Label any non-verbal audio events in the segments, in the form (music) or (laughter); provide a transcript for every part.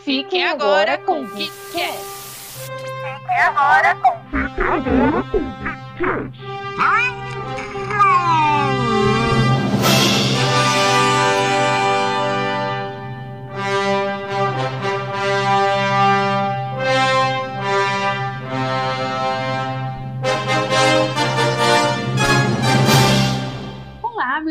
Fique agora com o que quer. Fique agora com o que quer.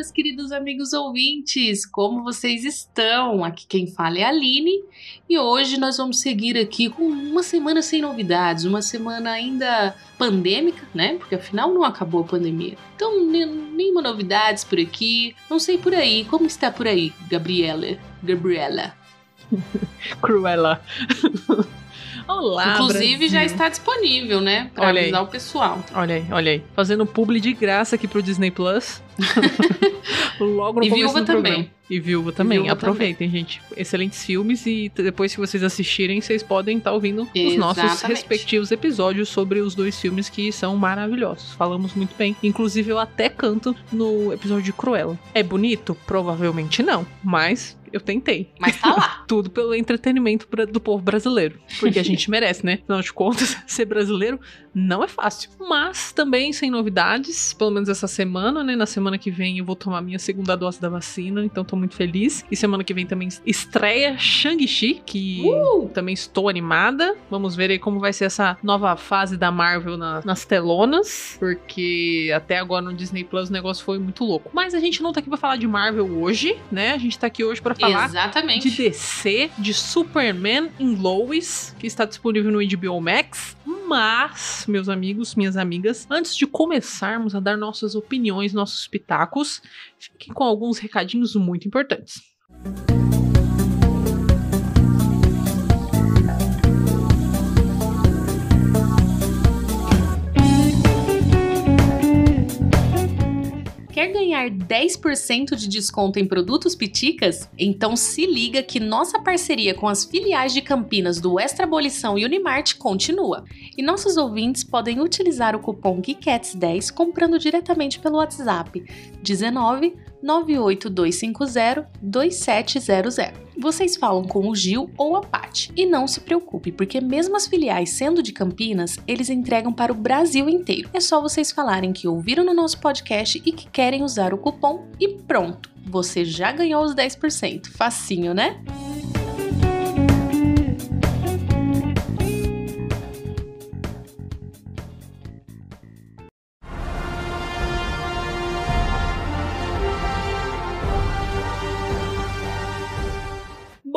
Meus queridos amigos ouvintes, como vocês estão? Aqui quem fala é a Aline e hoje nós vamos seguir aqui com uma semana sem novidades, uma semana ainda pandêmica, né? Porque afinal não acabou a pandemia. Então, ne- nenhuma novidades por aqui. Não sei por aí. Como está por aí, Gabriela? Gabriela. (laughs) Cruella. Olá, Inclusive já Brasil. está disponível, né? Para Olha aí. avisar o pessoal. Olha aí, olha aí. Fazendo publi de graça aqui pro Disney Plus. (laughs) Logo no E começo Viúva do programa. também. E Viúva também. Viúva Aproveitem, gente. Excelentes filmes e depois que vocês assistirem, vocês podem estar ouvindo os nossos Exatamente. respectivos episódios sobre os dois filmes que são maravilhosos. Falamos muito bem. Inclusive, eu até canto no episódio de Cruella. É bonito? Provavelmente não. Mas eu tentei. Mas tá lá. (laughs) Tudo pelo entretenimento do povo brasileiro. Porque a gente (laughs) merece, né? Afinal de contas, ser brasileiro não é fácil. Mas também sem novidades, pelo menos essa semana, né? Na semana que vem eu vou tomar minha segunda dose da vacina, então tô muito feliz. E semana que vem também estreia Shang-Chi, que Uh! também estou animada. Vamos ver aí como vai ser essa nova fase da Marvel na- nas telonas, porque até agora no Disney Plus o negócio foi muito louco. Mas a gente não tá aqui pra falar de Marvel hoje, né? A gente tá aqui hoje pra falar Exatamente. de DC, de Superman em Lois, que está disponível no HBO Max. Mas, meus amigos, minhas amigas, antes de começarmos a dar nossas opiniões, nossos pitacos, fiquem com alguns recadinhos muito importantes. Quer ganhar 10% de desconto em produtos Piticas? Então se liga que nossa parceria com as filiais de Campinas do Extra Abolição e Unimart continua. E nossos ouvintes podem utilizar o cupom GUICATS10 comprando diretamente pelo WhatsApp 19 98250 2700. Vocês falam com o Gil ou a Paty. E não se preocupe, porque mesmo as filiais sendo de Campinas, eles entregam para o Brasil inteiro. É só vocês falarem que ouviram no nosso podcast e que querem usar o cupom e pronto. Você já ganhou os 10%. Facinho, né?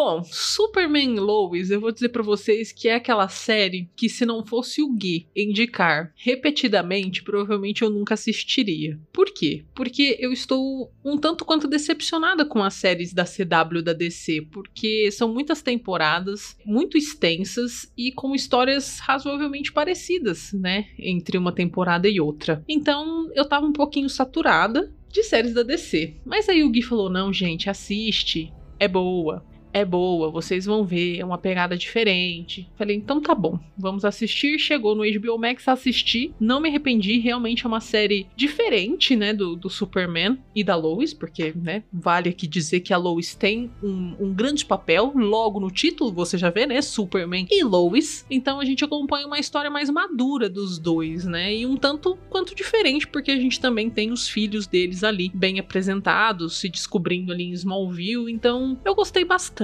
Bom, Superman Lois, eu vou dizer pra vocês que é aquela série que se não fosse o Gui indicar repetidamente, provavelmente eu nunca assistiria. Por quê? Porque eu estou um tanto quanto decepcionada com as séries da CW da DC, porque são muitas temporadas, muito extensas e com histórias razoavelmente parecidas, né, entre uma temporada e outra. Então, eu tava um pouquinho saturada de séries da DC. Mas aí o Gui falou: "Não, gente, assiste, é boa é boa, vocês vão ver, é uma pegada diferente. Falei, então tá bom, vamos assistir. Chegou no HBO Max, assisti, não me arrependi, realmente é uma série diferente, né, do, do Superman e da Lois, porque, né, vale aqui dizer que a Lois tem um, um grande papel, logo no título você já vê, né, Superman e Lois. Então a gente acompanha uma história mais madura dos dois, né, e um tanto quanto diferente, porque a gente também tem os filhos deles ali, bem apresentados, se descobrindo ali em Smallville, então eu gostei bastante.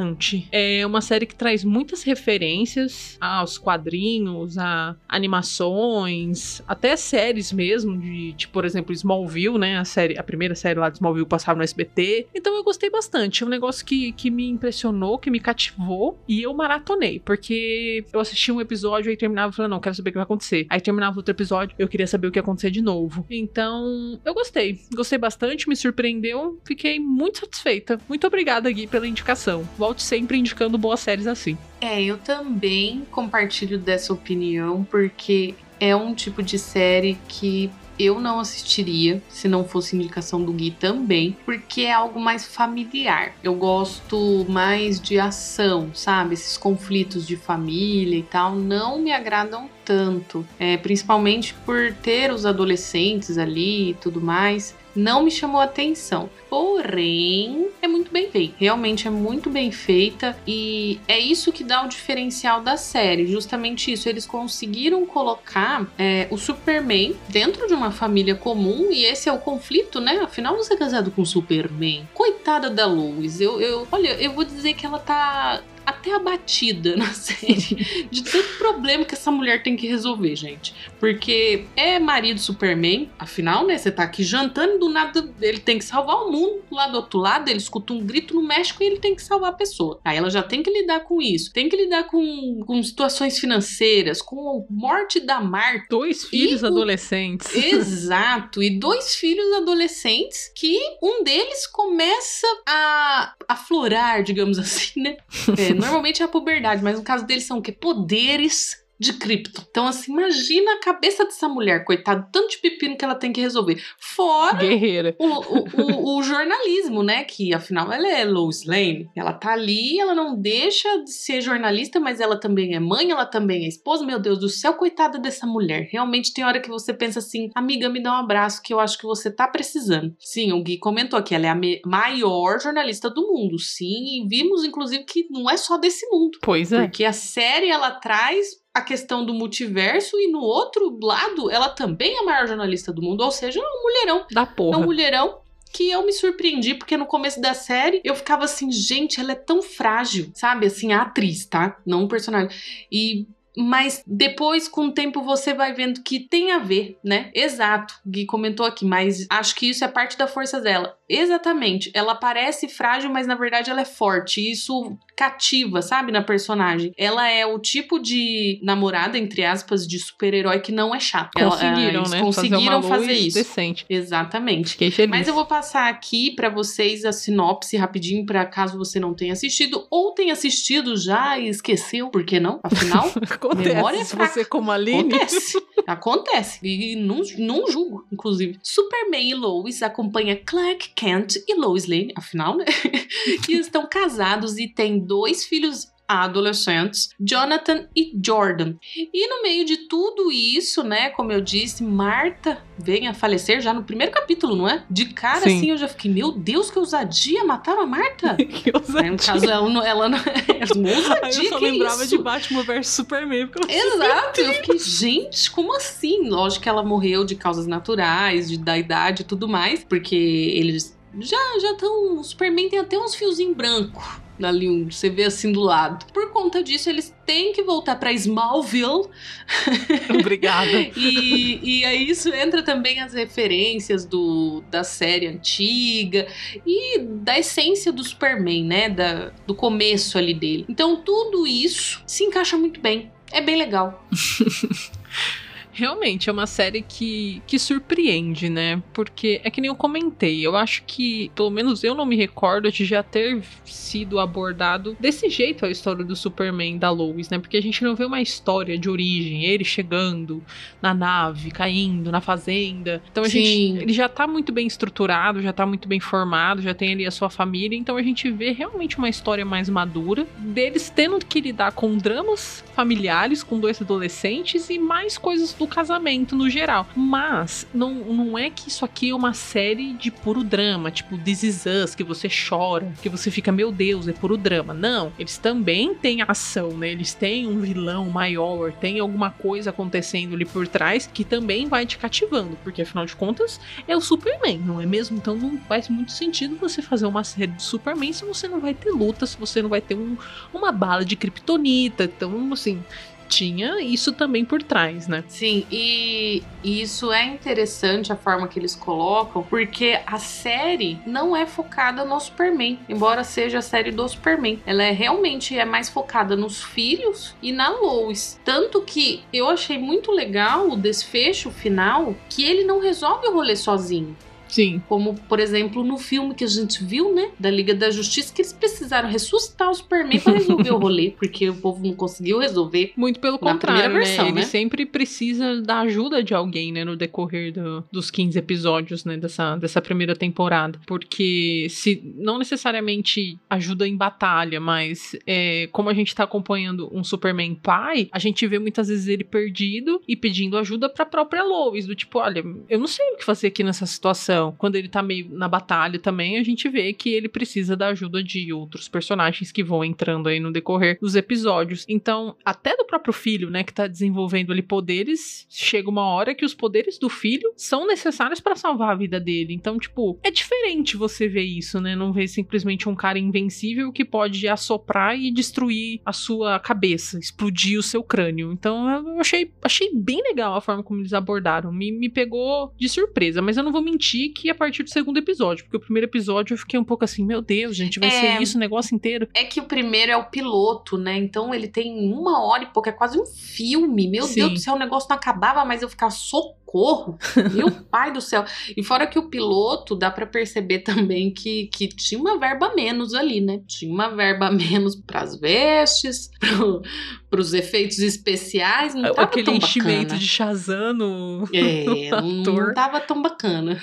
É uma série que traz muitas referências aos quadrinhos, a animações, até séries mesmo, de, tipo, por exemplo, Smallville, né? A série, a primeira série lá de Smallville passava no SBT. Então eu gostei bastante. É um negócio que, que me impressionou, que me cativou e eu maratonei, porque eu assisti um episódio e terminava falei, não, quero saber o que vai acontecer. Aí terminava outro episódio, eu queria saber o que ia acontecer de novo. Então, eu gostei. Gostei bastante, me surpreendeu, fiquei muito satisfeita. Muito obrigada, Gui, pela indicação. Volte sempre indicando boas séries assim. É, eu também compartilho dessa opinião, porque é um tipo de série que eu não assistiria se não fosse indicação do Gui também, porque é algo mais familiar. Eu gosto mais de ação, sabe? Esses conflitos de família e tal não me agradam tanto, é, principalmente por ter os adolescentes ali e tudo mais. Não me chamou atenção. Porém, é muito bem feita. Realmente é muito bem feita. E é isso que dá o diferencial da série. Justamente isso. Eles conseguiram colocar é, o Superman dentro de uma família comum. E esse é o conflito, né? Afinal, você é casado com o Superman. Coitada da Lois. Eu, eu, olha, eu vou dizer que ela tá até abatida na (laughs) série de tanto problema que essa mulher tem que resolver, gente. Porque é marido Superman, afinal, né? Você tá aqui jantando e do nada ele tem que salvar o mundo. Lá do outro lado, ele escuta um grito no México e ele tem que salvar a pessoa. Aí ela já tem que lidar com isso. Tem que lidar com, com situações financeiras, com a morte da Marta. Dois filhos o- adolescentes. (laughs) Exato, e dois filhos adolescentes que um deles começa a aflorar, digamos assim, né? É, (laughs) normalmente é a puberdade, mas no caso deles são o quê? Poderes de cripto. Então, assim, imagina a cabeça dessa mulher, coitado, tanto de pepino que ela tem que resolver. Fora Guerreira. o, o, o- o (laughs) jornalismo, né? Que afinal ela é Lois Lane. Ela tá ali, ela não deixa de ser jornalista, mas ela também é mãe, ela também é esposa. Meu Deus do céu, coitada dessa mulher. Realmente tem hora que você pensa assim, amiga, me dá um abraço que eu acho que você tá precisando. Sim, o Gui comentou que ela é a maior jornalista do mundo. Sim, e vimos inclusive que não é só desse mundo. Pois é. Porque a série ela traz a questão do multiverso e no outro lado ela também é a maior jornalista do mundo, ou seja, é um mulherão. Da É um porra. mulherão que eu me surpreendi, porque no começo da série eu ficava assim, gente, ela é tão frágil, sabe? Assim, a atriz, tá? Não o personagem. E. Mas depois, com o tempo, você vai vendo que tem a ver, né? Exato. Gui comentou aqui, mas acho que isso é parte da força dela. Exatamente. Ela parece frágil, mas na verdade ela é forte. E isso cativa, sabe, na personagem. Ela é o tipo de namorada, entre aspas, de super-herói que não é chato. Ela- Conseguiram, eles né? Conseguiram fazer, uma fazer isso. decente. Exatamente. Fiquei feliz. Mas eu vou passar aqui pra vocês a sinopse rapidinho, pra caso você não tenha assistido ou tenha assistido já e esqueceu, por que não? Afinal, (laughs) Acontece. memória é fraca. você como a Aline. acontece. Acontece. E não, não julgo, inclusive. Superman e Lois acompanha Clark Kent e Lois Lane, afinal, né? (laughs) que estão casados e têm dois filhos adolescentes, Jonathan e Jordan. E no meio de tudo isso, né, como eu disse, Marta vem a falecer já no primeiro capítulo, não é? De cara Sim. assim, eu já fiquei, meu Deus, que ousadia, mataram a Marta? (laughs) que ousadia. Aí, no caso, ela não, ela não (laughs) é eu só lembrava isso? de Batman vs Superman. Porque eu... Exato, eu fiquei, gente, como assim? Lógico que ela morreu de causas naturais, de, da idade e tudo mais, porque eles já já estão. O Superman tem até uns fiozinhos brancos ali, um- você vê assim do lado. Por conta disso, eles têm que voltar pra Smallville (laughs) Obrigada. (laughs) e, e aí isso entra também as referências do, da série antiga e da essência do Superman, né? Da, do começo ali dele. Então tudo isso se encaixa muito bem. É bem legal. (laughs) Realmente, é uma série que, que surpreende, né? Porque é que nem eu comentei, eu acho que, pelo menos eu não me recordo de já ter sido abordado desse jeito a história do Superman da Lois, né? Porque a gente não vê uma história de origem, ele chegando na nave, caindo na fazenda. Então a Sim. gente. Ele já tá muito bem estruturado, já tá muito bem formado, já tem ali a sua família, então a gente vê realmente uma história mais madura deles tendo que lidar com dramas familiares com dois adolescentes e mais coisas do casamento no geral. Mas não, não é que isso aqui é uma série de puro drama, tipo This Is Us, que você chora, que você fica, meu Deus, é puro drama. Não, eles também têm ação, né? Eles têm um vilão maior, tem alguma coisa acontecendo ali por trás que também vai te cativando, porque afinal de contas é o Superman, não é mesmo? Então não faz muito sentido você fazer uma série de Superman se você não vai ter luta, se você não vai ter um, uma bala de kryptonita. Então, assim, tinha isso também por trás, né? Sim, e e isso é interessante a forma que eles colocam, porque a série não é focada no Superman, embora seja a série do Superman. Ela é realmente é mais focada nos filhos e na Lois. Tanto que eu achei muito legal o desfecho final, que ele não resolve o rolê sozinho. Sim. Como, por exemplo, no filme que a gente viu, né? Da Liga da Justiça, que eles precisaram ressuscitar o Superman pra resolver o rolê, porque o povo não conseguiu resolver. Muito pelo contrário, primeira versão, né? Ele né? sempre precisa da ajuda de alguém, né? No decorrer do- dos 15 episódios, né? Dessa, dessa primeira temporada. Porque se não necessariamente ajuda em batalha, mas é, como a gente tá acompanhando um Superman pai, a gente vê muitas vezes ele perdido e pedindo ajuda pra própria Lois. Do tipo, olha, eu não sei o que fazer aqui nessa situação. Ação. Quando ele tá meio na batalha também, a gente vê que ele precisa da ajuda de outros personagens que vão entrando aí no decorrer dos episódios. Então, até do próprio filho, né, que tá desenvolvendo ali poderes, chega uma hora que os poderes do filho são necessários para salvar a vida dele. Então, tipo, é diferente você ver isso, né? Não ver simplesmente um cara invencível que pode assoprar e destruir a sua cabeça, explodir o seu crânio. Então, eu achei, achei bem legal a forma como eles abordaram. Me, me pegou de surpresa, mas eu não vou mentir que a partir do segundo episódio, porque o primeiro episódio eu fiquei um pouco assim, meu Deus, gente, vai É. ser isso o negócio inteiro. É que o primeiro é o piloto, né? Então ele tem uma hora e pouco, é quase um filme. Meu Sim. Deus do céu, o negócio não acabava, mas eu ficava socorro. Meu (laughs) pai do céu. E fora que o piloto, dá pra perceber também que, que tinha uma verba menos ali, né? Tinha uma verba (laughs) menos pras vestes, (laughs) pro, pros efeitos especiais. Não tava Aquele tão enchimento bacana. de Shazam no, É, no não, ator. não tava tão bacana.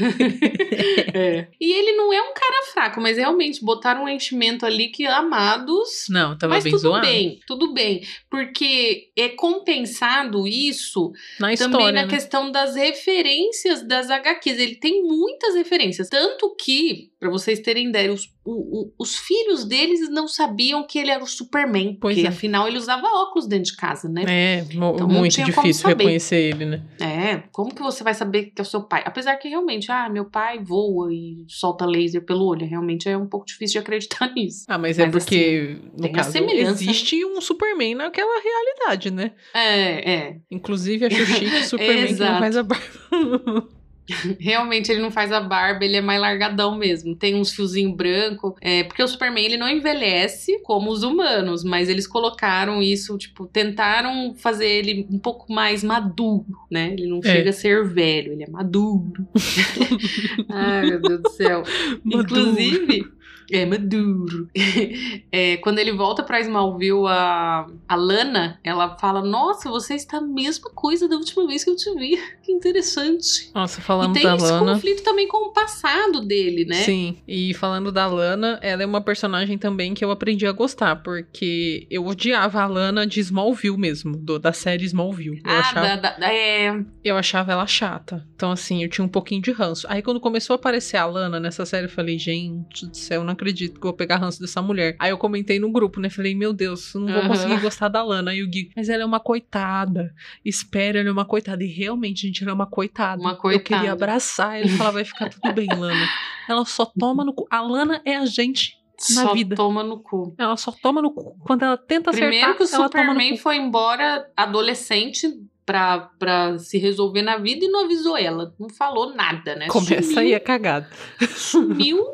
É. E ele não é um cara fraco, mas realmente botaram um enchimento ali que amados. Não, tava mas bem tudo zoado. bem, tudo bem. Porque é compensado isso Na também história, na né? questão das referências das HQs. Ele tem muitas referências. Tanto que, pra vocês terem ideia, os, o- o- os filhos deles não sabiam que ele era o Superman. Pois porque é. afinal ele usava óculos dentro de casa, né? É, Então muito difícil reconhecer ele, né? É, como que você vai saber que é o seu pai? Apesar que realmente, ah, meu pai voa e solta laser pelo olho. Realmente é um pouco difícil de acreditar (laughs) nisso. Ah, mas é Mas, porque, no tem a caso, existe um Superman naquela realidade, né? É, é. Inclusive, acho chique o (laughs) Superman que não faz a barba. (laughs) (laughs) Realmente ele não faz a barba, ele é mais largadão mesmo. Tem uns fiozinhos branco. É, porque o Superman ele não envelhece como os humanos, mas eles colocaram isso, tipo, tentaram fazer ele um pouco mais maduro, né? Ele não É. chega a ser velho, ele é maduro. (laughs) (laughs) Ai, meu Deus do céu. Maduro. Inclusive, é maduro. (laughs) É, quando ele volta pra Smallville, a, a Lana, ela fala: Nossa, você está a mesma coisa da última vez que eu te vi. (laughs) Que interessante. Nossa, E falando tem da esse Lana. conflito também com o passado dele, né? Sim, e falando da Lana, ela é uma personagem também que eu aprendi a gostar, porque eu odiava a Lana de Smallville mesmo, do- da série Smallville. Eu, Ah, achava, da, da- da- é. eu achava ela chata. Então, assim, eu tinha um pouquinho de ranço. Aí, quando começou a aparecer a Lana nessa série, eu falei, gente do céu, eu não acredito que eu vou pegar ranço dessa mulher. Aí eu comentei no grupo, né? Falei, meu Deus, eu não vou Aham. conseguir gostar da Lana. Aí o Gui, mas ela é uma coitada. Espera, ela é uma coitada. E realmente, gente, ela é uma coitada. Uma Eu coitada. queria abraçar ele e falar, vai ficar tudo bem, Lana. Ela só toma no cu. A Lana é a gente na só vida. toma no cu. Ela só toma no cu. Quando ela tenta Primeiro acertar, que o Superman foi embora adolescente pra, pra se resolver na vida e não avisou ela. Não falou nada, né? Começa Sumiu, aí a cagada. Sumiu,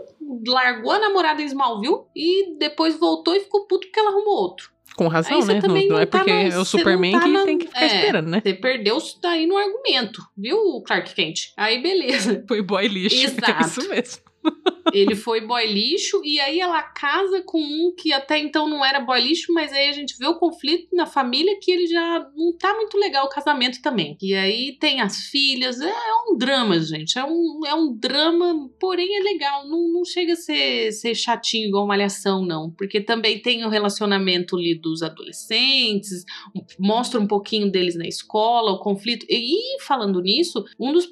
largou a namorada em Smallville e depois voltou e ficou puto porque ela arrumou outro. Com razão, Aí né? Não, não não é tá porque na- é o Superman tá que na- tem que ficar é. esperando, né? Você perdeu isso daí no argumento, viu, Clark Kent? Aí beleza. (laughs) Foi boy lixo. (laughs) É Exato. isso mesmo. (laughs) Ele foi boy lixo e aí ela casa com um que até então não era boy lixo, mas aí a gente vê o conflito na família que ele já não tá muito legal o casamento também. E aí tem as filhas, é, um drama, gente. É um, é um drama, porém é legal. Não, não chega a ser, ser chatinho igual malhação, não. Porque também tem o relacionamento ali dos adolescentes, mostra um pouquinho deles na escola, o conflito. E falando nisso, um dos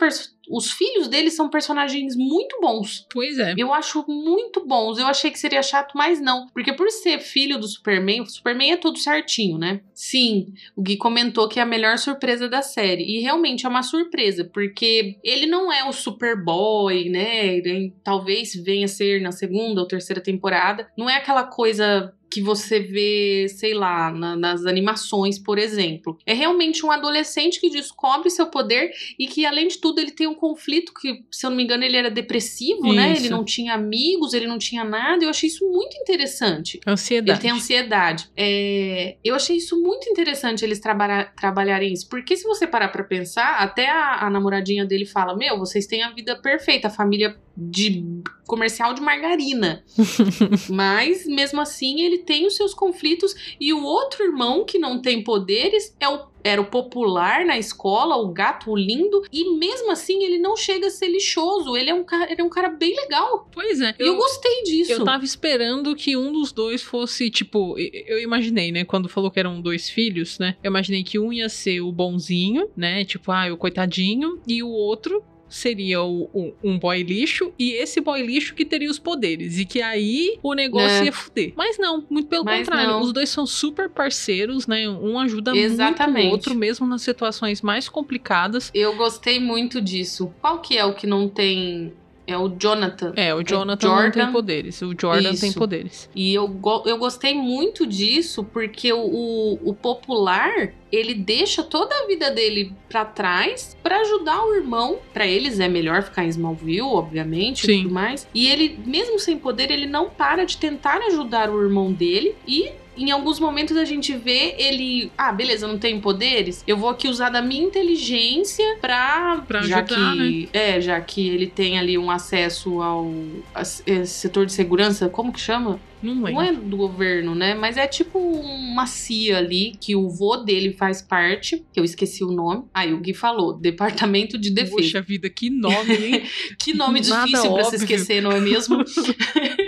os filhos deles são personagens muito bons. Pois é. Eu acho muito bons. Eu achei que seria chato, mas não. Porque por ser filho do Superman, o Superman é todo certinho, né? Sim, o Gui comentou que é a melhor surpresa da série. E realmente é uma surpresa, porque ele não é o Superboy, né? Ele talvez venha a ser na segunda ou terceira temporada. Não é aquela coisa que você vê, sei lá, na- nas animações, por exemplo. É realmente um adolescente que descobre seu poder e que, além de tudo, ele tem um conflito que, se eu não me engano, ele era depressivo, né? Isso. Ele não tinha amigos, ele não tinha nada. Eu achei isso muito interessante. Ansiedade. Ele tem ansiedade. É, eu achei isso muito interessante eles traba- trabalharem isso. Porque se você parar pra pensar, até a, a namoradinha dele fala: Meu, vocês têm a vida perfeita, a família de comercial de margarina. (laughs) Mas, mesmo assim, ele tem os seus conflitos. E o outro irmão, que não tem poderes, é o, era o popular na escola, o gato, o lindo. E mesmo assim, ele não chega a ser lixoso. Ele é um cara, ele é um cara bem legal. Pois é. E eu, gostei disso. Eu tava esperando que um dos dois fosse, tipo, eu imaginei, né, quando falou que eram dois filhos, né? Eu imaginei que um ia ser o bonzinho, né? Tipo, ah, o coitadinho, e o outro seria o, o- um boy lixo e esse boy lixo que teria os poderes. E que aí o negócio É. ia fuder. Mas não, muito pelo Mas contrário. não. Os dois são super parceiros, né? Um ajuda muito Exatamente. o outro, mesmo nas situações mais complicadas. Eu gostei muito disso. Qual que é o que não tem. É o Jonathan. É, o Jonathan não tem Jordan. poderes. O Jordan tem Isso. poderes. E eu, go- eu gostei muito disso porque o, o, o popular ele deixa toda a vida dele pra trás pra ajudar o irmão. Pra eles é melhor ficar em Smallville, obviamente, e Sim. tudo mais. E ele, mesmo sem poder, ele não para de tentar ajudar o irmão dele e em alguns momentos a gente vê ele, ah, beleza, não tenho poderes, eu vou aqui usar da minha inteligência pra, Pra já ajudar, né? que, é, já que ele tem ali um acesso ao a- é, setor de segurança, como que chama? Não Não é do governo, né? Mas é tipo uma CIA ali, que o vô dele faz parte, que eu esqueci o nome. Aí o Gui falou, Departamento de Defesa. Puxa vida, que nome, hein? (laughs) que nome nada difícil pra se esquecer, não é mesmo? (laughs)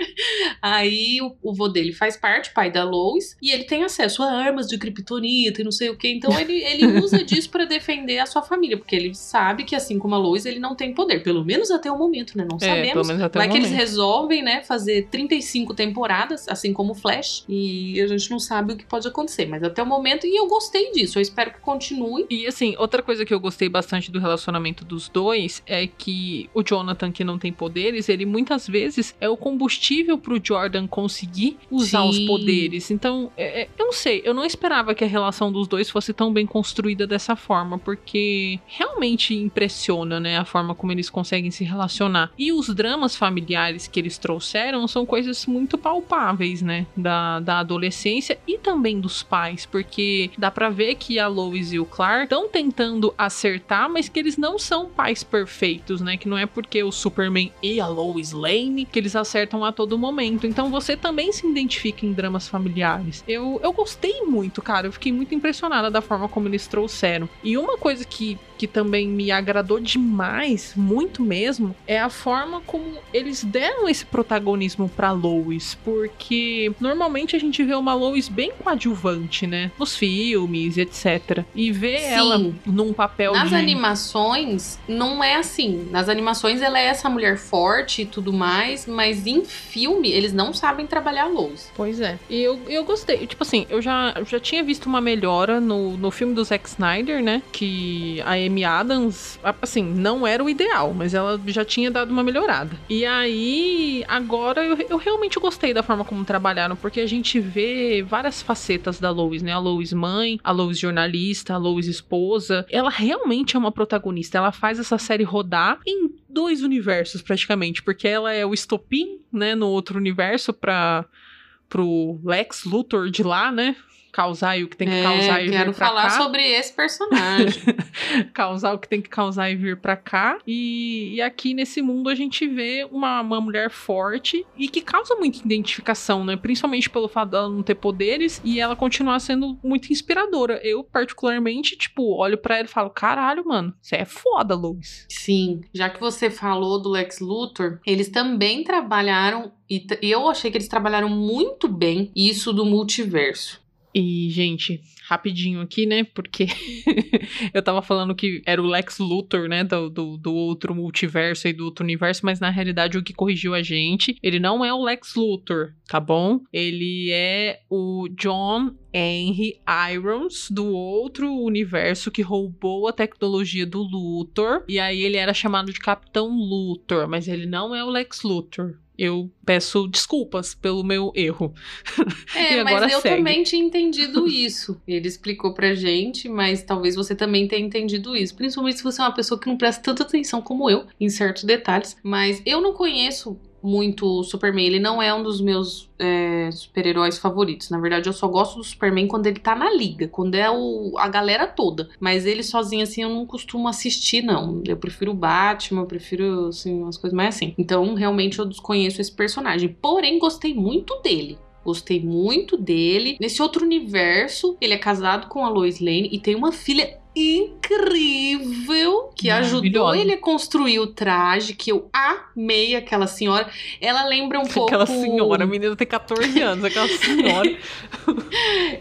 Aí o, o vô dele faz parte, pai da Lois, e ele tem acesso a armas de kryptonita e não sei o que. Então ele, ele (laughs) usa disso pra defender a sua família, porque ele sabe que assim como a Lois, ele não tem poder, pelo menos até o momento, né? Não É, pelo sabemos. até Vai o que eles momento. resolvem, né, fazer 35 temporadas, assim como o Flash, e a gente não sabe o que pode acontecer, mas até o momento, e eu gostei disso, eu espero que continue. E assim, outra coisa que eu gostei bastante do relacionamento dos dois é que o Jonathan, que não tem poderes, ele muitas vezes é o combustível pro Jordan conseguir usar os Sim. poderes. Então, é- é- eu não sei, eu não esperava que a relação dos dois fosse tão bem construída dessa forma, porque realmente impressiona, né, a forma como eles conseguem se relacionar. E os dramas familiares que eles trouxeram são coisas muito palpáveis, né, da, da adolescência e também dos pais, porque dá pra ver que a Lois e o Clark estão tentando acertar, mas que eles não são pais perfeitos, né, que não é porque o Superman e a Lois Lane que eles acertam a todo momento. Então você também se identifica em dramas familiares. Eu, eu gostei muito, cara, eu fiquei muito impressionada da forma como eles trouxeram. E uma coisa que que também me agradou demais, muito mesmo, é a forma como eles deram esse protagonismo pra Lois, porque normalmente a gente vê uma Lois bem coadjuvante, né, nos filmes, etc. E ver Sim. ela num papel Nas de animações, não é assim. Nas animações, ela é essa mulher forte e tudo mais, mas em filme, eles não sabem trabalhar a Lois. Pois é. E eu, eu gostei. Tipo assim, eu já, já tinha visto uma melhora no, no filme do Zack Snyder, né? Que a Amy Adams, assim, não era o ideal, mas ela já tinha dado uma melhorada. E aí, agora eu, eu realmente gostei da forma como trabalharam, porque a gente vê várias facetas da Lois, né? A Lois mãe, a Lois jornalista, a Lois esposa. Ela realmente é uma protagonista. Ela faz essa série rodar em dois universos, praticamente, porque ela é o estopim, né, no outro universo pra pro Lex Luthor de lá, né? Causar aí o que tem que causar É, e vir quero pra falar cá. sobre esse personagem. (laughs) causar o que tem que causar e vir pra cá. E, e aqui nesse mundo a gente vê uma, uma mulher forte e que causa muita identificação, né? Principalmente pelo fato dela não ter poderes e ela continuar sendo muito inspiradora. Eu, particularmente, tipo, olho pra ela e falo: caralho, mano, você é foda, Lois. Sim, já que você falou do Lex Luthor, eles também trabalharam, e e eu achei que eles trabalharam muito bem isso do multiverso. E, gente, rapidinho aqui, né? Porque (laughs) eu tava falando que era o Lex Luthor, né? Do, do, do outro multiverso e do outro universo, mas na realidade o que corrigiu a gente, ele não é o Lex Luthor, tá bom? Ele é o John Henry Irons do outro universo que roubou a tecnologia do Luthor. E aí ele era chamado de Capitão Luthor, mas ele não é o Lex Luthor. Eu peço desculpas pelo meu erro. (laughs) É, mas eu segue. também tinha entendido isso. Ele explicou pra gente, mas talvez você também tenha entendido isso. Principalmente se você é uma pessoa que não presta tanta atenção como eu em certos detalhes. Mas eu não conheço muito o Superman. Ele não é um dos meus é, super-heróis favoritos. Na verdade, eu só gosto do Superman quando ele tá na liga, quando é o, a galera toda. Mas ele sozinho, assim, eu não costumo assistir, não. Eu prefiro o Batman, eu prefiro, assim, umas coisas mais assim. Então, realmente, eu desconheço esse personagem. Porém, gostei muito dele. Gostei muito dele. Nesse outro universo, ele é casado com a Lois Lane e tem uma filha incrível que ajudou ele a construir o traje, que eu amei aquela senhora. Ela lembra um pouco. Aquela senhora, a menina tem 14 (laughs) anos, aquela senhora.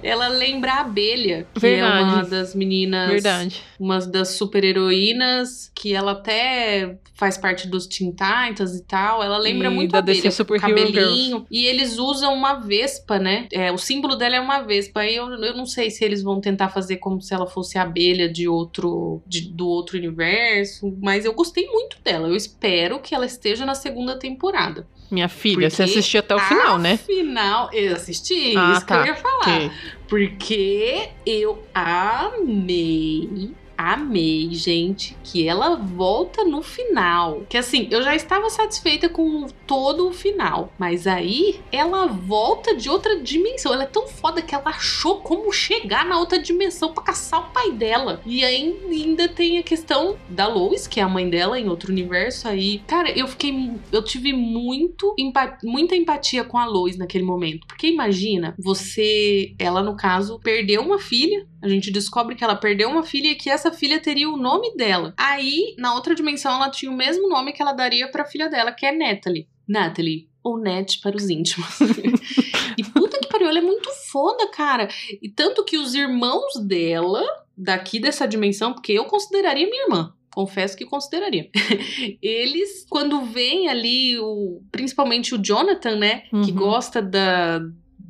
Ela lembra a abelha, que Verdade. é uma das meninas. Verdade. Uma das super heroínas, que ela até faz parte dos Teen Titans e tal. Ela lembra E muito a abelha, DC Super cabelinho. E eles usam uma vespa, né? É, o símbolo dela é uma vespa. Aí eu, eu não sei se eles vão tentar fazer como se ela fosse a abelha de outro de- do outro universo, mas eu gostei muito dela. Eu espero que ela esteja na segunda temporada. Minha filha, você Porque assistiu até o final, né? Final, eu assisti, Ah, isso tá. que eu ia falar. Ok. Porque eu amei, amei, gente, que ela volta no final. Que assim, eu já estava satisfeita com todo o final. Mas aí ela volta de outra dimensão. Ela é tão foda que ela achou como chegar na outra dimensão pra caçar o pai dela. E aí ainda tem a questão da Lois, que é a mãe dela em outro universo. Aí, cara, eu fiquei. Eu tive muito muita empatia com a Lois naquele momento. Porque imagina, você. Ela, no caso, perdeu uma filha. A gente descobre que ela perdeu uma filha e que essa filha teria o nome dela. Aí, na outra dimensão, ela tinha o mesmo nome que ela daria pra filha dela, que é Natalie. Natalie. Ou Net para os íntimos. (laughs) e puta que pariu, ela é muito foda, cara. E tanto que os irmãos dela, daqui dessa dimensão, porque eu consideraria minha irmã. Confesso que consideraria. (laughs) Eles, quando vem ali, o, principalmente o Jonathan, né? Que Uhum. gosta da,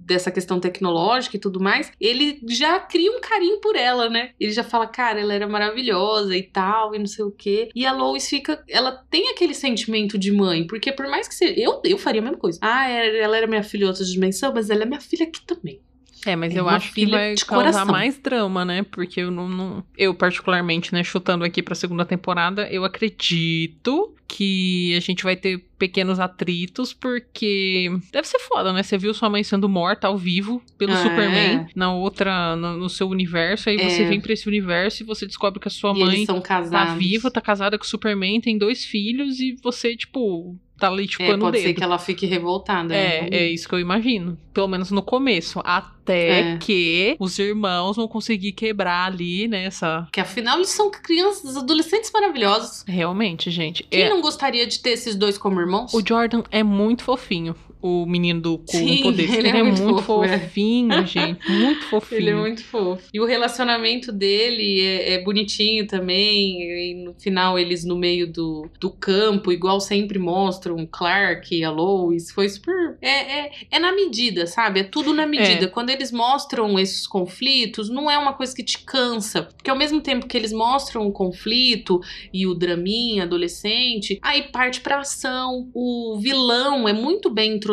dessa questão tecnológica e tudo mais, ele já cria um carinho por ela, né? Ele já fala, cara, ela era maravilhosa e tal, e não sei o quê. E a Lois fica. Ela tem aquele sentimento de mãe, porque por mais que seja. Eu, eu faria a mesma coisa. Ah, ela era minha filha outra dimensão, mas ela é minha filha aqui também. É, mas É eu acho que vai causar coração. mais drama, né? Porque eu não, não- Eu, particularmente, né, chutando aqui pra segunda temporada, eu acredito que a gente vai ter pequenos atritos, porque deve ser foda, né? Você viu sua mãe sendo morta ao vivo pelo É. Superman na outra, no, no seu universo, aí você É. vem pra esse universo e você descobre que a sua e mãe tá viva, tá casada com o Superman, tem dois filhos e você, tipo, tá ali É, chupando o pode dedo. ser que ela fique revoltada. É, né? é isso que eu imagino. Pelo menos no começo. Até É. que os irmãos vão conseguir quebrar ali, né? Essa. Porque afinal eles são crianças, adolescentes maravilhosos. Realmente, gente. Quem É, não gostaria de ter esses dois como irmãos? O Jordan é muito fofinho. O menino do com Sim, poder. ele é muito fofo, é. fofinho, (laughs) gente. Muito fofinho. Ele é muito fofo. E o relacionamento dele é, é bonitinho também. E no final, eles no meio do, do campo, igual sempre mostram Clark e a Lois. Foi super. É, é, é na medida, sabe? É tudo na medida. Quando eles mostram esses conflitos, não é uma coisa que te cansa. Porque ao mesmo tempo que eles mostram o conflito e o draminha adolescente, aí parte pra ação. O vilão é muito bem introduzido.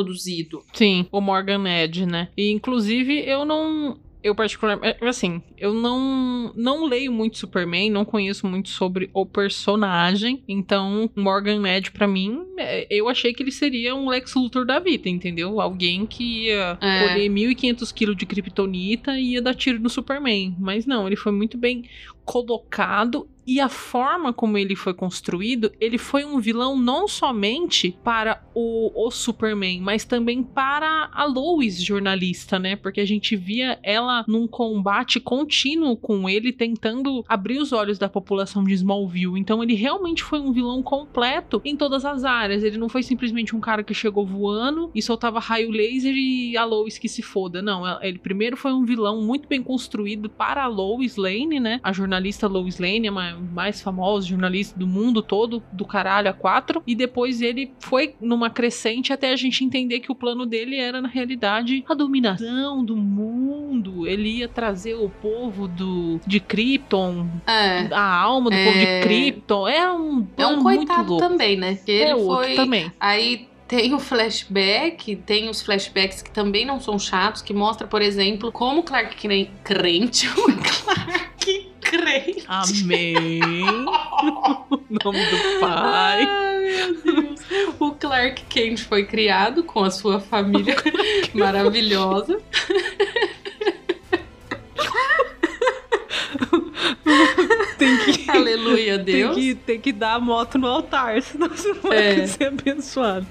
Sim, o Morgan Edge, né? E inclusive eu não. Eu particularmente, assim, eu não não leio muito Superman, não conheço muito sobre o personagem, então Morgan Edge pra mim, é, eu achei que ele seria um Lex Luthor da vida, entendeu? Alguém que ia É. colher 1500 quilos de kryptonita e ia dar tiro no Superman, mas não, ele foi muito bem colocado e a forma como ele foi construído, ele foi um vilão não somente para o, o Superman, mas também para a Lois, jornalista, né? Porque a gente via ela num combate contínuo com ele, tentando abrir os olhos da população de Smallville. Então ele realmente foi um vilão completo em todas as áreas. Ele não foi simplesmente um cara que chegou voando e soltava raio laser e a Lois que se foda. Não, ele primeiro foi um vilão muito bem construído para a Lois Lane, né? A jornalista Lois Lane, a ma- mais famosa jornalista do mundo todo, do caralho a quatro. E depois ele foi numa crescente até a gente entender que o plano dele era, na realidade, a dominação do mundo. Ele ia trazer o povo do, de Krypton, É. a alma do É. povo de Krypton. É um É um coitado também, né? Que ele é outro foi. também. Aí tem o flashback, tem os flashbacks que também não são chatos, que mostra, por exemplo, como Clark Cre- crente, (laughs) o Clark crente. Amém. (laughs) Em nome do Pai. Ai, meu Deus. O Clark Kent foi criado com a sua família (laughs) (laughs) maravilhosa. Tem que. Aleluia, a Tem Deus. que, tem que dar a moto no altar, senão você não vai É. ser abençoado.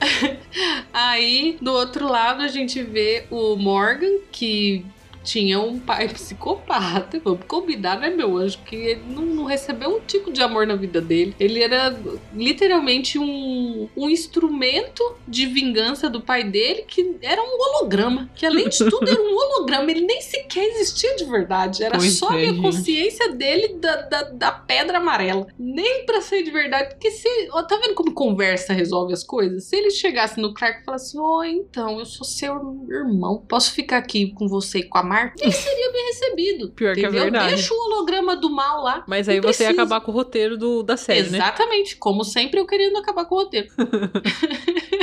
Aí, do outro lado, a gente vê o Morgan, que tinha um pai (laughs) psicopata. Vamos combinar, né, meu anjo? Que ele não, não recebeu um tipo de amor na vida dele. Ele era literalmente um, um instrumento de vingança do pai dele que era um holograma. Que além de tudo era um (laughs) holograma. Ele nem sequer existia de verdade. Era Pois só a é, minha gente. consciência dele da, da, da pedra amarela. Nem pra ser de verdade. Porque se. ó, tá vendo como conversa resolve as coisas? Se ele chegasse no Clark e falasse: Ó, então, eu sou seu irmão. Posso ficar aqui com você e com a Marta? Ele seria bem recebido. Pior que é entendeu? verdade. Deixa o holograma do mal lá. Mas aí você ia acabar com o roteiro do, da série, né? Exatamente, como sempre eu querendo acabar com o roteiro. (laughs)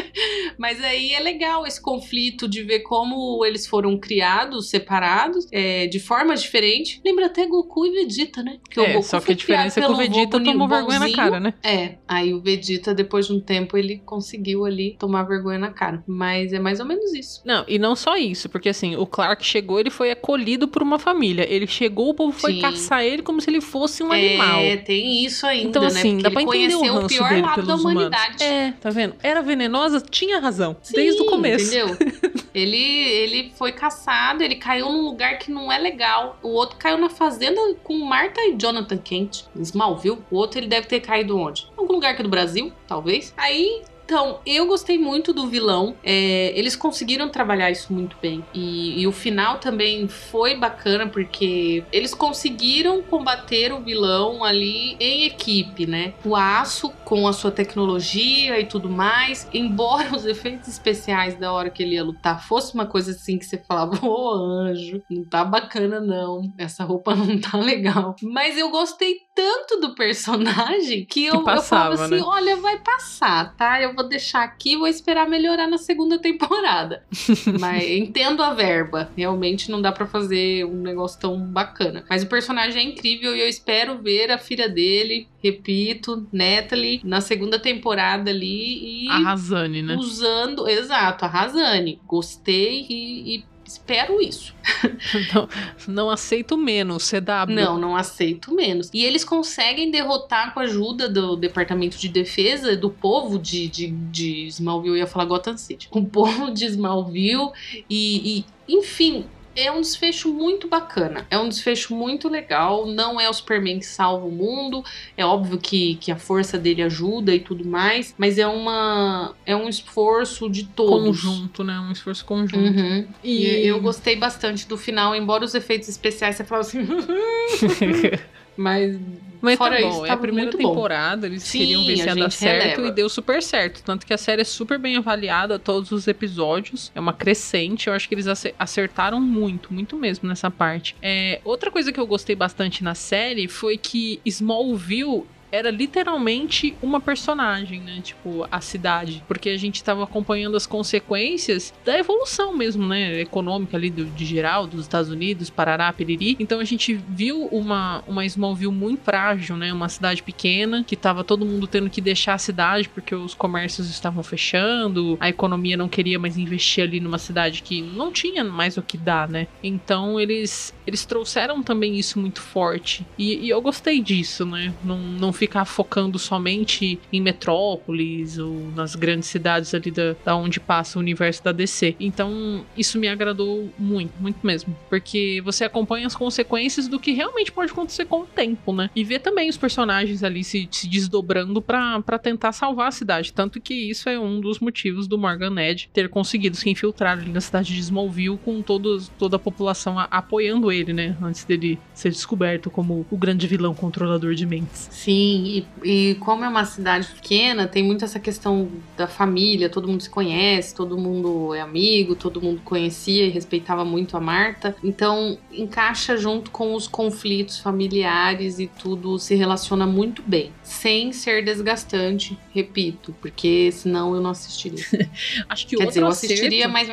Mas aí é legal esse conflito de ver como eles foram criados, separados, é, de formas diferentes. Lembra até Goku e Vegeta, né? Porque É, só que a diferença é que o Vegeta tomou vergonha na cara, né? É, aí o Vegeta, depois de um tempo, ele conseguiu ali tomar vergonha na cara. Mas é mais ou menos isso. Não, e não só isso, porque assim, o Clark chegou, ele foi acolhido por uma família. Ele chegou, o povo foi Sim. caçar ele como se ele fosse um animal. É, tem isso ainda, Então, né? assim, Porque dá pra entender o ranço o pior dele lado pelos da humanos. humanidade. É, tá vendo? Era venenosa, tinha razão. desde o Sim, começo. Entendeu? (laughs) ele, ele foi caçado, ele caiu num lugar que não é legal. O outro caiu na fazenda com Martha e Jonathan Kent, Smallville. O outro ele deve ter caído onde? Em algum lugar aqui do Brasil, talvez. Aí. Então, eu gostei muito do vilão. É, eles conseguiram trabalhar isso muito bem. E, e o final também foi bacana, porque eles conseguiram combater o vilão ali em equipe, né? O aço com a sua tecnologia e tudo mais. Embora os (laughs) efeitos especiais da hora que ele ia lutar fosse uma coisa assim que você falava, ô anjo, não tá bacana não. Essa roupa não tá (laughs) legal. Mas eu gostei tanto do personagem que eu, eu passava, falava assim: né? olha, vai passar, tá? Eu vou deixar aqui e vou esperar melhorar na segunda temporada. (laughs) Mas entendo a verba. Realmente não dá pra fazer um negócio tão bacana. Mas o personagem é incrível e eu espero ver a filha dele, repito, Natalie, na segunda temporada ali e A Razane, né? usando. Exato, a Razane. Gostei e, e espero isso. (laughs) Não, não aceito menos, CW. Não, não aceito menos. E eles conseguem derrotar com a ajuda do Departamento de Defesa do povo de, de, de Smallville, eu ia falar Gotham City. O povo de Smallville e, e enfim. É um desfecho muito bacana. É um desfecho muito legal. Não é o Superman que salva o mundo. É óbvio que, que a força dele ajuda e tudo mais. Mas é uma é um esforço de todos. Conjunto, né? Um esforço conjunto. Uhum. E E eu gostei bastante do final, embora os efeitos especiais você fala assim. (laughs) (laughs) Mas Mas Fora tá bom, isso, é a primeira muito bom. temporada, eles Sim, queriam ver se ia dar certo releva. e deu super certo. Tanto que a série é super bem avaliada, todos os episódios. É uma crescente, eu acho que eles ace- acertaram muito, muito mesmo nessa parte. É, outra coisa que eu gostei bastante na série foi que Smallville era literalmente uma personagem, né? Tipo, a cidade. Porque a gente tava acompanhando as consequências da evolução mesmo, né? Econômica ali do, de geral, dos Estados Unidos, Parará, Piriri. Então a gente viu uma, uma Smallville muito frágil, né? Uma cidade pequena, que tava todo mundo tendo que deixar a cidade porque os comércios estavam fechando, a economia não queria mais investir ali numa cidade que não tinha mais o que dar, né? Então eles, eles trouxeram também isso muito forte. E, e eu gostei disso, né? Não, não ficar focando somente em metrópolis ou nas grandes cidades ali da, da onde passa o universo da DC. Então, isso me agradou muito, muito mesmo. Porque você acompanha as consequências do que realmente pode acontecer com o tempo, né? E vê também os personagens ali se, se desdobrando pra tentar salvar a cidade. Tanto que isso é um dos motivos do Morgan Edge ter conseguido se infiltrar ali na cidade de Smallville com todos, toda a população a- apoiando ele, né? Antes dele ser descoberto como o grande vilão controlador de mentes. Sim, e, e como é uma cidade pequena, tem muito essa questão da família, todo mundo se conhece, todo mundo é amigo, todo mundo conhecia e respeitava muito a Marta. Então, encaixa junto com os conflitos familiares e tudo se relaciona muito bem, sem ser desgastante, repito, porque senão eu não assistiria. (laughs) Acho que Quer outro dizer, eu acerto- assistiria, mas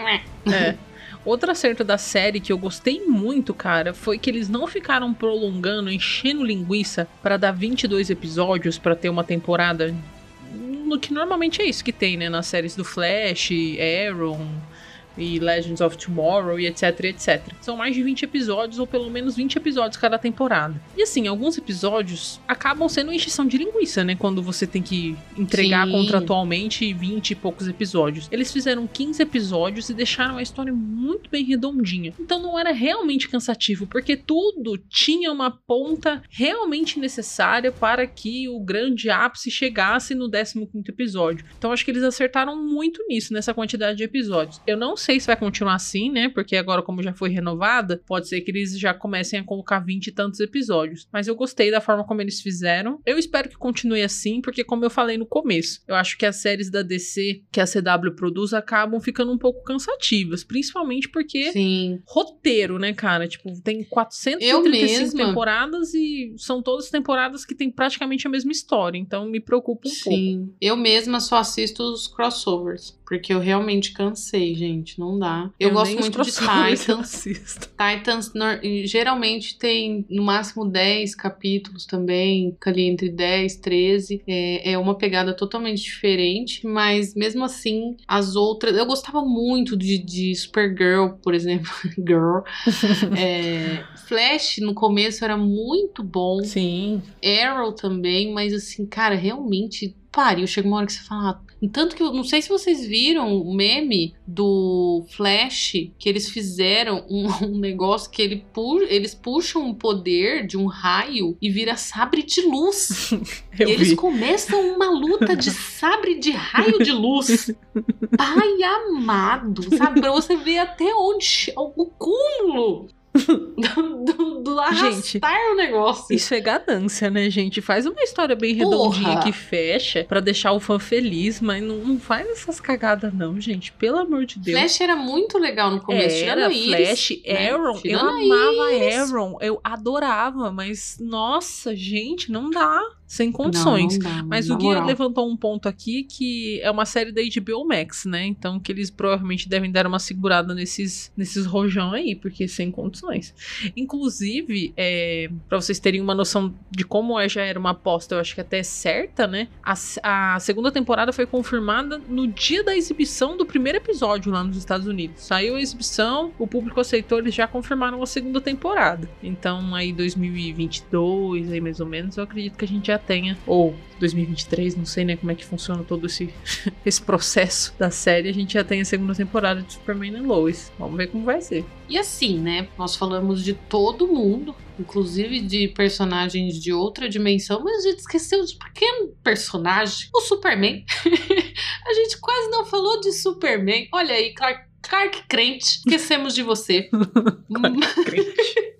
É. (laughs) Outro acerto da série que eu gostei muito, cara, foi que eles não ficaram prolongando, enchendo linguiça pra dar 22 episódios pra ter uma temporada. No que normalmente é isso que tem, né? Nas séries do Flash, Arrow e Legends of Tomorrow e etc, etc. São mais de 20 episódios, ou pelo menos 20 episódios cada temporada. E assim, alguns episódios acabam sendo encheção de linguiça, né? Quando você tem que entregar Sim. contratualmente 20 e poucos episódios. Eles fizeram 15 episódios e deixaram a história muito bem redondinha. Então não era realmente cansativo, porque tudo tinha uma ponta realmente necessária para que o grande ápice chegasse no 15º episódio. Então acho que eles acertaram muito nisso, nessa quantidade de episódios. Eu não sei se vai continuar assim, né? Porque agora, como já foi renovada, pode ser que eles já comecem a colocar 20 e tantos episódios. Mas eu gostei da forma como eles fizeram. Eu espero que continue assim, porque como eu falei no começo, eu acho que as séries da DC que a CW produz acabam ficando um pouco cansativas, principalmente porque Sim. roteiro, né, cara? Tipo, tem 435 Eu mesma. temporadas e são todas temporadas que tem praticamente a mesma história, então me preocupa um pouco. Sim. Eu mesma só assisto os crossovers. Porque eu realmente cansei, gente. Não dá. Eu, gosto nem os muito de eu (laughs) Titans. Titans geralmente tem no máximo 10 capítulos também, ali entre 10 13. É, é uma pegada totalmente diferente, mas mesmo assim, as outras. Eu gostava muito de, de Supergirl, por exemplo. (laughs) Girl. É, Flash no começo era muito bom. Sim. Arrow também, mas assim, cara, realmente pariu. Chega uma hora que você fala. "Ah, Tanto que eu não sei se vocês viram o meme do Flash, que eles fizeram um, (laughs) um negócio que ele pu eles puxam um poder de um raio e vira sabre de luz. (laughs) E eles vi. começam uma luta de sabre de raio de luz. (laughs) Pai amado, sabe? Pra você ver até onde o cúmulo do, do, do arrastar o negócio. Isso é ganância, né, gente? Faz uma história bem redondinha Porra. que fecha pra deixar o fã feliz, mas não, não faz essas cagadas, não, gente. Pelo amor de Deus. Flash era muito legal no começo. tirando Era a Iris, Flash, né? Aaron, eu Tirando a amava Iris. Aaron, eu adorava, mas nossa, gente, não dá, sem condições. Não, não dá, Mas o Guia moral. levantou um ponto aqui que é uma série da HBO Max, né? Então que eles provavelmente devem dar uma segurada nesses, nesses rojão aí, porque sem condições. Inclusive, é, para vocês terem uma noção de como é, já era uma aposta, eu acho que até certa, né? A, a segunda temporada foi confirmada no dia da exibição do primeiro episódio lá nos Estados Unidos. Saiu a exibição, o público aceitou, eles já confirmaram a segunda temporada. Então aí 2022, aí mais ou menos, eu acredito que a gente já tenha, ou 2023, não sei né como é que funciona todo esse, (laughs) esse processo da série, a gente já tem a segunda temporada de Superman e Lois. Vamos ver como vai ser. E assim, né? Nós falamos de todo mundo, inclusive de personagens de outra dimensão, mas a gente esqueceu de um pequeno personagem, o Superman. (laughs) a gente quase não falou de Superman. Olha aí, Clark, Clark Crente, esquecemos de você. (laughs)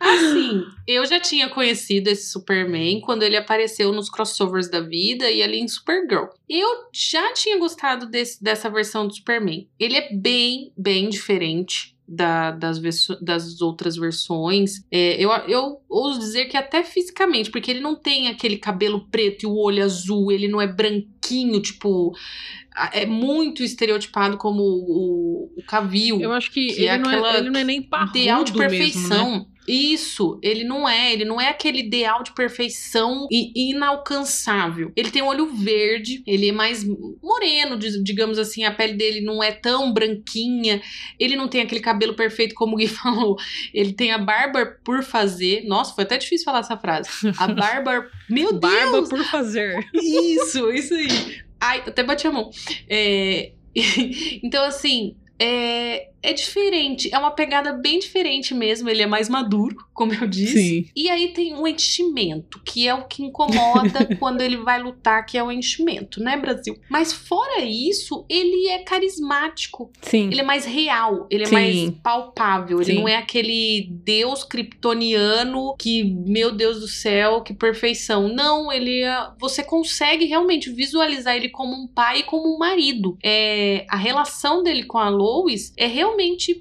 Assim, eu já tinha conhecido esse Superman quando ele apareceu nos crossovers da vida e ali em Supergirl. Eu já tinha gostado desse- dessa versão do Superman. Ele é bem, bem diferente da- das, das outras versões. É, eu, eu ouso dizer que até fisicamente, porque ele não tem aquele cabelo preto e o olho azul, ele não é branquinho, tipo. É muito estereotipado como o, o Cavill. Eu acho que, Que ele, é não é, aquela ele não é nem parrudo ideal de mesmo, perfeição. né? Isso, ele não é, ele não é aquele ideal de perfeição e inalcançável. Ele tem um olho verde, ele é mais moreno, digamos assim, a pele dele não é tão branquinha, ele não tem aquele cabelo perfeito como o Gui (laughs) falou. Ele tem a barba por fazer. Nossa, foi até difícil falar essa frase. A (laughs) barba, meu Deus, Barba por fazer. isso, isso aí. Ai, até bati a mão. É, (laughs) então, assim, é, é diferente. É uma pegada bem diferente mesmo. Ele é mais maduro, (laughs) como eu disse. Sim. E aí tem um enchimento, que é o que incomoda (laughs) quando ele vai lutar, que é o enchimento, né, Brasil? Mas fora isso, ele é carismático. Sim. Ele é mais real, ele é Sim. mais palpável. Ele Sim. não é aquele deus kryptoniano que, meu Deus do céu, que perfeição. Não, ele é, você consegue realmente visualizar ele como um pai e como um marido. É, a relação dele com a Lois é realmente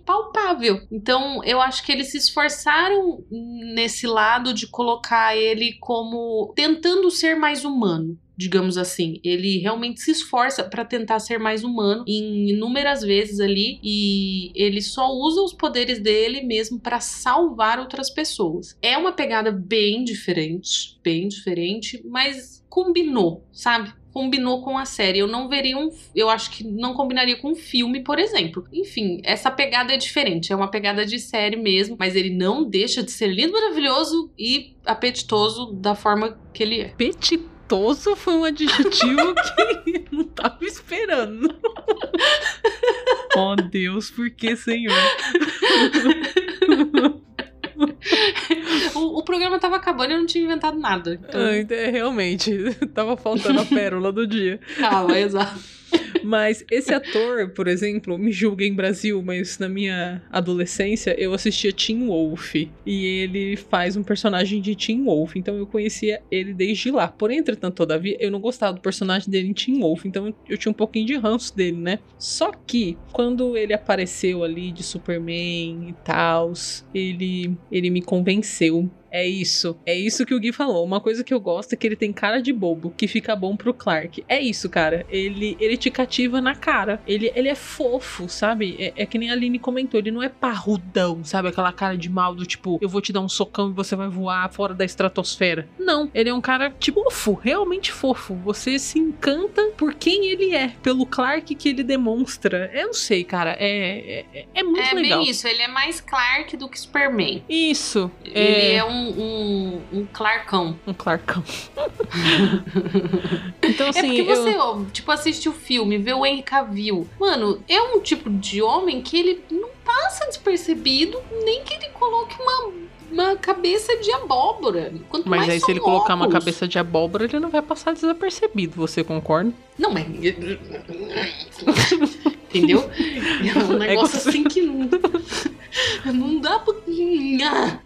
palpável. Então, eu acho que eles se esforçaram nesse lado de colocar ele como tentando ser mais humano digamos assim. Ele realmente se esforça para tentar ser mais humano em inúmeras vezes ali e ele só usa os poderes dele mesmo para salvar outras pessoas. É uma pegada bem diferente, bem diferente, mas combinou, sabe? Combinou com a série. Eu não veria um. Eu acho que não combinaria com um filme, por exemplo. Enfim, essa pegada é diferente. É uma pegada de série mesmo, mas ele não deixa de ser lindo, maravilhoso e apetitoso da forma que ele é. Petitoso foi um adjetivo (laughs) que não tava esperando. (laughs) oh Deus, por que, Senhor? (laughs) (laughs) o, o, programa tava acabando e eu não tinha inventado nada. Então... Ah, é, realmente, (laughs) tava faltando a (laughs) pérola do dia. Tava, exato. Mas esse ator, por exemplo, me julguem Brasil, mas na minha adolescência eu assistia Teen Wolf. E ele faz um personagem de Teen Wolf. Então eu conhecia ele desde lá. Porém, entretanto, todavia, eu não gostava do personagem dele em Teen Wolf. Então eu tinha um pouquinho de ranço dele, né? Só que quando ele apareceu ali de Superman e tal, ele, ele me convenceu é isso. É isso que o Gui falou. Uma coisa que eu gosto é que ele tem cara de bobo, que fica bom pro Clark. É isso, cara. Ele, ele te cativa na cara. Ele, ele é fofo, sabe? É, é que nem a Aline comentou. Ele não é parrudão, sabe? Aquela cara de mal do tipo, eu vou te dar um socão e você vai voar fora da estratosfera. Não. Ele é um cara, tipo, fofo. Realmente fofo. Você se encanta por quem ele é. Pelo Clark que ele demonstra. Eu não sei, cara. É, é, é muito é legal. É bem isso. Ele é mais Clark do que Superman. Isso. Ele é, é um um, um, Clarkão. Um Clarkão. (laughs) então, assim. É porque você, eu... tipo, assiste o filme, vê o Henry Cavill. Mano, é um tipo de homem que ele não passa despercebido, nem que ele coloque uma uma cabeça de abóbora. Quanto mas aí, se ele colocar uma cabeça de abóbora, ele não vai passar desapercebido. Você concorda? Não, mas. (laughs) Entendeu? (laughs) É um é negócio é assim que não. (laughs) Não dá pra.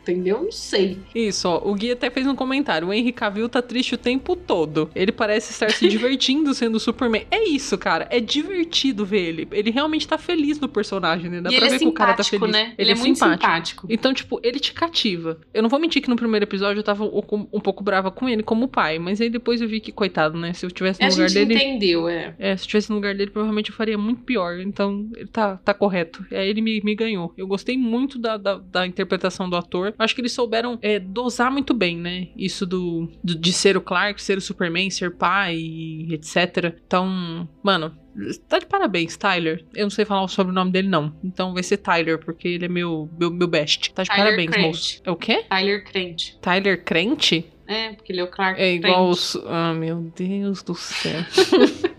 Entendeu? Não sei. Isso, ó. O Gui até fez um comentário. O Henry Cavill tá triste o tempo todo. Ele parece estar se (laughs) divertindo sendo Superman. É isso, cara. É divertido ver ele. Ele realmente tá feliz no personagem, né? Dá e pra ver é que o cara tá feliz. Né? Ele, ele é, é muito simpático. simpático. Então, tipo, ele te cativa. Eu não vou mentir que no primeiro episódio eu tava um pouco brava com ele como pai. Mas aí depois eu vi que, coitado, né? Se eu tivesse no a lugar gente dele. entendeu, é. É, se eu tivesse no lugar dele, provavelmente eu faria muito pior. Então, ele tá, tá correto. Aí ele me, me ganhou. Eu gostei muito da, da, da interpretação do ator. Acho que eles souberam é, dosar muito bem, né? Isso do, do, de ser o Clark, ser o Superman, ser pai, etc. Então, mano, Tá de parabéns, Tyler. Eu não sei falar o sobrenome dele, não. Então vai ser Tyler, porque ele é meu, meu, meu best. Tá de Tyler parabéns, Crente. moço. É o quê? Tyler Crente. Tyler Crente? É, porque ele é o Clark É igual os... Ah, meu Deus do céu. (laughs)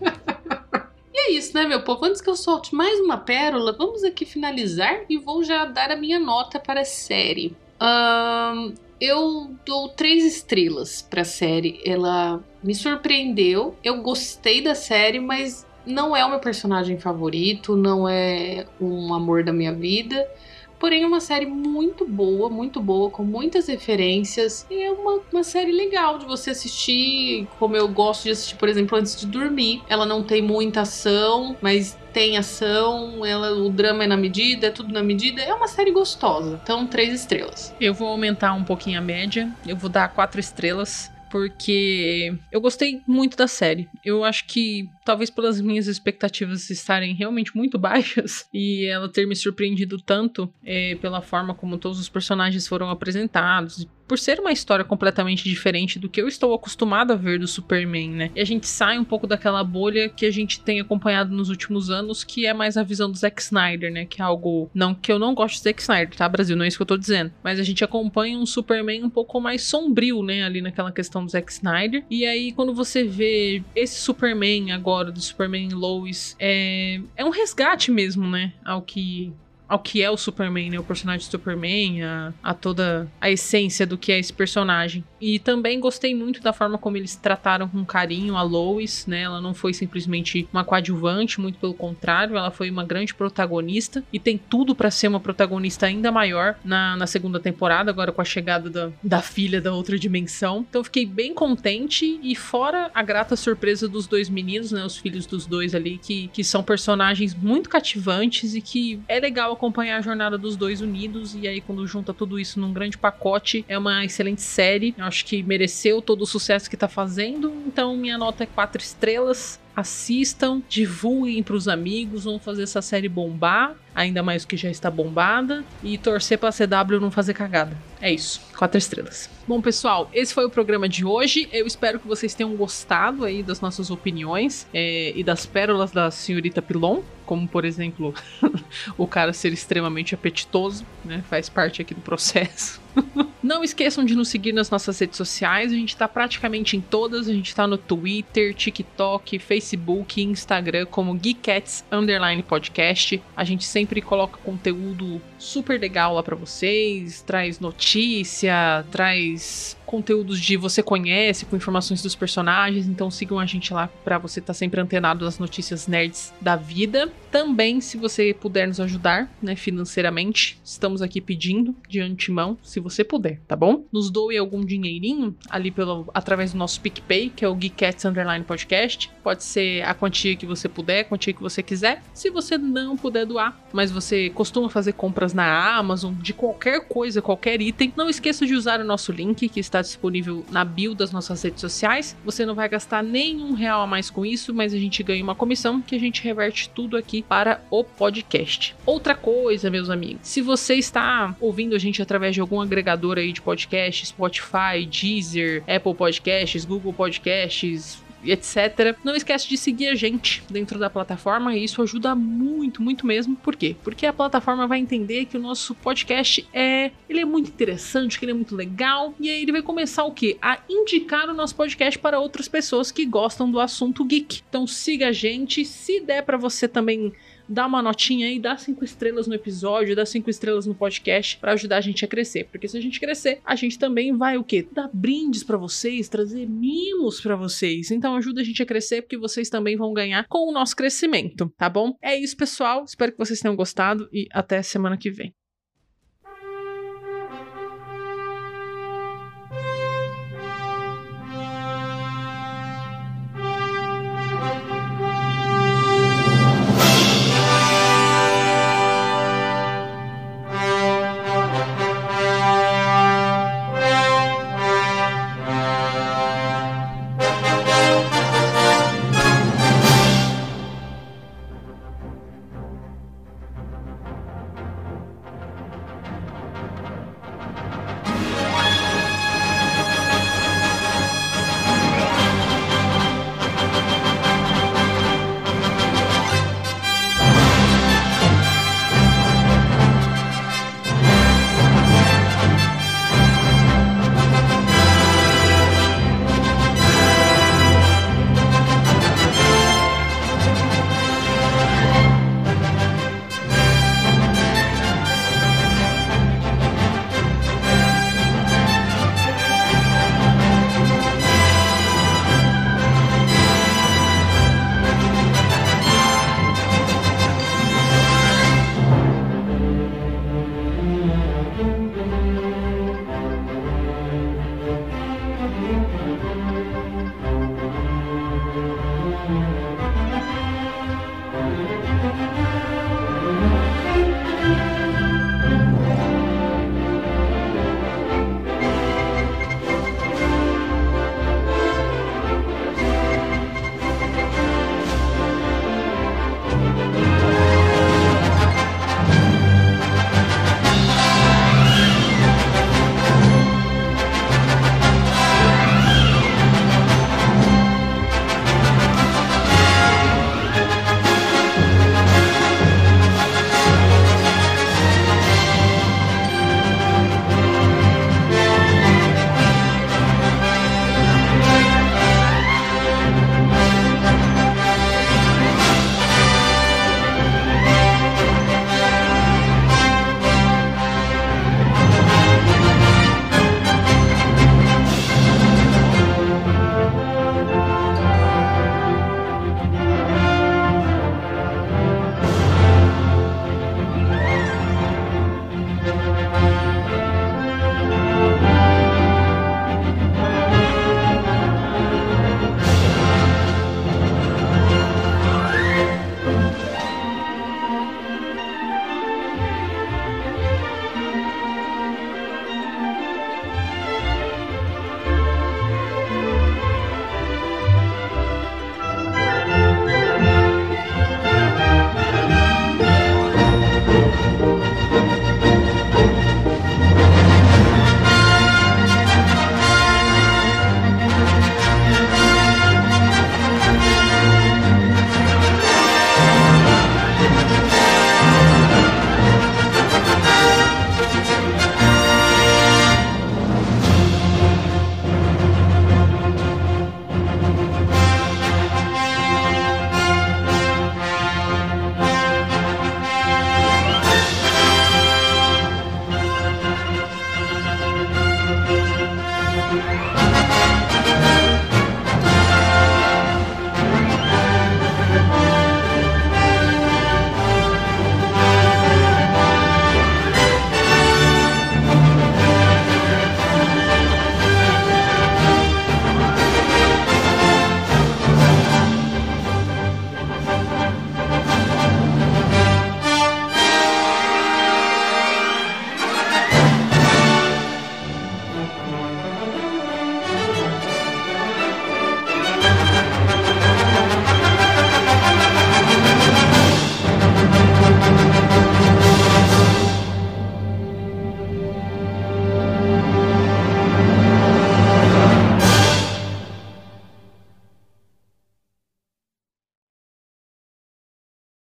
É isso, né, meu povo? Antes que eu solte mais uma pérola, vamos aqui finalizar e vou já dar a minha nota para a série. Um, eu dou três estrelas para a série. Ela me surpreendeu. Eu gostei da série, mas não é o meu personagem favorito, não é um amor da minha vida. Porém, é uma série muito boa, muito boa, com muitas referências. E é uma, uma série legal de você assistir, como eu gosto de assistir, por exemplo, antes de dormir. Ela não tem muita ação, mas tem ação, ela, o drama é na medida, é tudo na medida. É uma série gostosa. Então, três estrelas. Eu vou aumentar um pouquinho a média. Eu vou dar quatro estrelas porque eu gostei muito da série. Eu acho que talvez pelas minhas expectativas estarem realmente muito (laughs) baixas e ela ter me surpreendido tanto é, pela forma como todos os personagens foram apresentados, por ser uma história completamente diferente do que eu estou acostumado a ver do Superman, né? E a gente sai um pouco daquela bolha que a gente tem acompanhado nos últimos anos, que é mais a visão do Zack Snyder, né? Que é algo. Não que eu não gosto do Zack Snyder, tá, Brasil? Não é isso que eu tô dizendo. Mas a gente acompanha um Superman um pouco mais sombrio, né? Ali naquela questão do Zack Snyder. E aí, quando você vê esse Superman agora, do Superman Lois, é, é um resgate mesmo, né? Ao que ao que é o Superman, né? O personagem do Superman, a, a, toda a essência do que é esse personagem. E também gostei muito da forma como eles trataram com carinho a Lois, né? Ela não foi simplesmente uma coadjuvante, muito pelo contrário, ela foi uma grande protagonista e tem tudo para ser uma protagonista ainda maior na, na segunda temporada, agora com a chegada da, da filha da outra dimensão. Então fiquei bem contente e fora a grata surpresa dos dois meninos, né? Os filhos dos dois ali, que, que são personagens muito cativantes e que é legal acompanhar a jornada dos dois unidos. E aí, quando junta tudo isso num grande pacote, é uma excelente série. Eu acho que mereceu todo o sucesso que tá fazendo. Então, minha nota é quatro estrelas. assistam, divulguem pros amigos, vamos fazer essa série bombar, ainda mais que já está bombada, e torcer pra CW não fazer cagada. É isso, quatro estrelas. Bom, pessoal, esse foi o programa de hoje. Eu espero que vocês tenham gostado aí das nossas opiniões é, e das pérolas da senhorita Pilon, como por exemplo, (laughs) o cara ser extremamente apetitoso, né? Faz parte aqui do processo. (laughs) Não esqueçam de nos seguir nas nossas redes sociais. A gente tá praticamente em todas. A gente tá no Twitter, TikTok, Facebook, Instagram como Geekcats Underline Podcast. A gente sempre coloca conteúdo super legal lá para vocês, traz notícia, traz conteúdos de você conhece, com informações dos personagens, então sigam a gente lá para você estar tá sempre antenado das notícias nerds da vida. Também, se você puder nos ajudar, né, financeiramente, estamos aqui pedindo de antemão, se você puder, tá bom? Nos doe algum dinheirinho ali pelo através do nosso PicPay, que é o Geekcats Underline Podcast. Pode ser a quantia que você puder, a quantia que você quiser. Se você não puder doar, mas você costuma fazer compras na Amazon de qualquer coisa, qualquer item, não esqueça de usar o nosso link que está disponível na bio das nossas redes sociais. Você não vai gastar nenhum real a mais com isso, mas a gente ganha uma comissão que a gente reverte tudo aqui para o podcast. Outra coisa, meus amigos, se você está ouvindo a gente através de algum agregador aí de podcast, Spotify, Deezer, Apple Podcasts, Google Podcasts, etc. Não esquece de seguir a gente dentro da plataforma, e isso ajuda muito, muito mesmo. Por quê? Porque a plataforma vai entender que o nosso podcast é, ele é muito interessante, que ele é muito legal, e aí ele vai começar o quê? A indicar o nosso podcast para outras pessoas que gostam do assunto geek. Então siga a gente, se der para você também dá uma notinha aí, dá cinco estrelas no episódio, dá cinco estrelas no podcast para ajudar a gente a crescer. Porque se a gente crescer, a gente também vai o quê? Dar brindes para vocês, trazer mimos para vocês. Então ajuda a gente a crescer porque vocês também vão ganhar com o nosso crescimento, tá bom? É isso, pessoal. Espero que vocês tenham gostado e até semana que vem.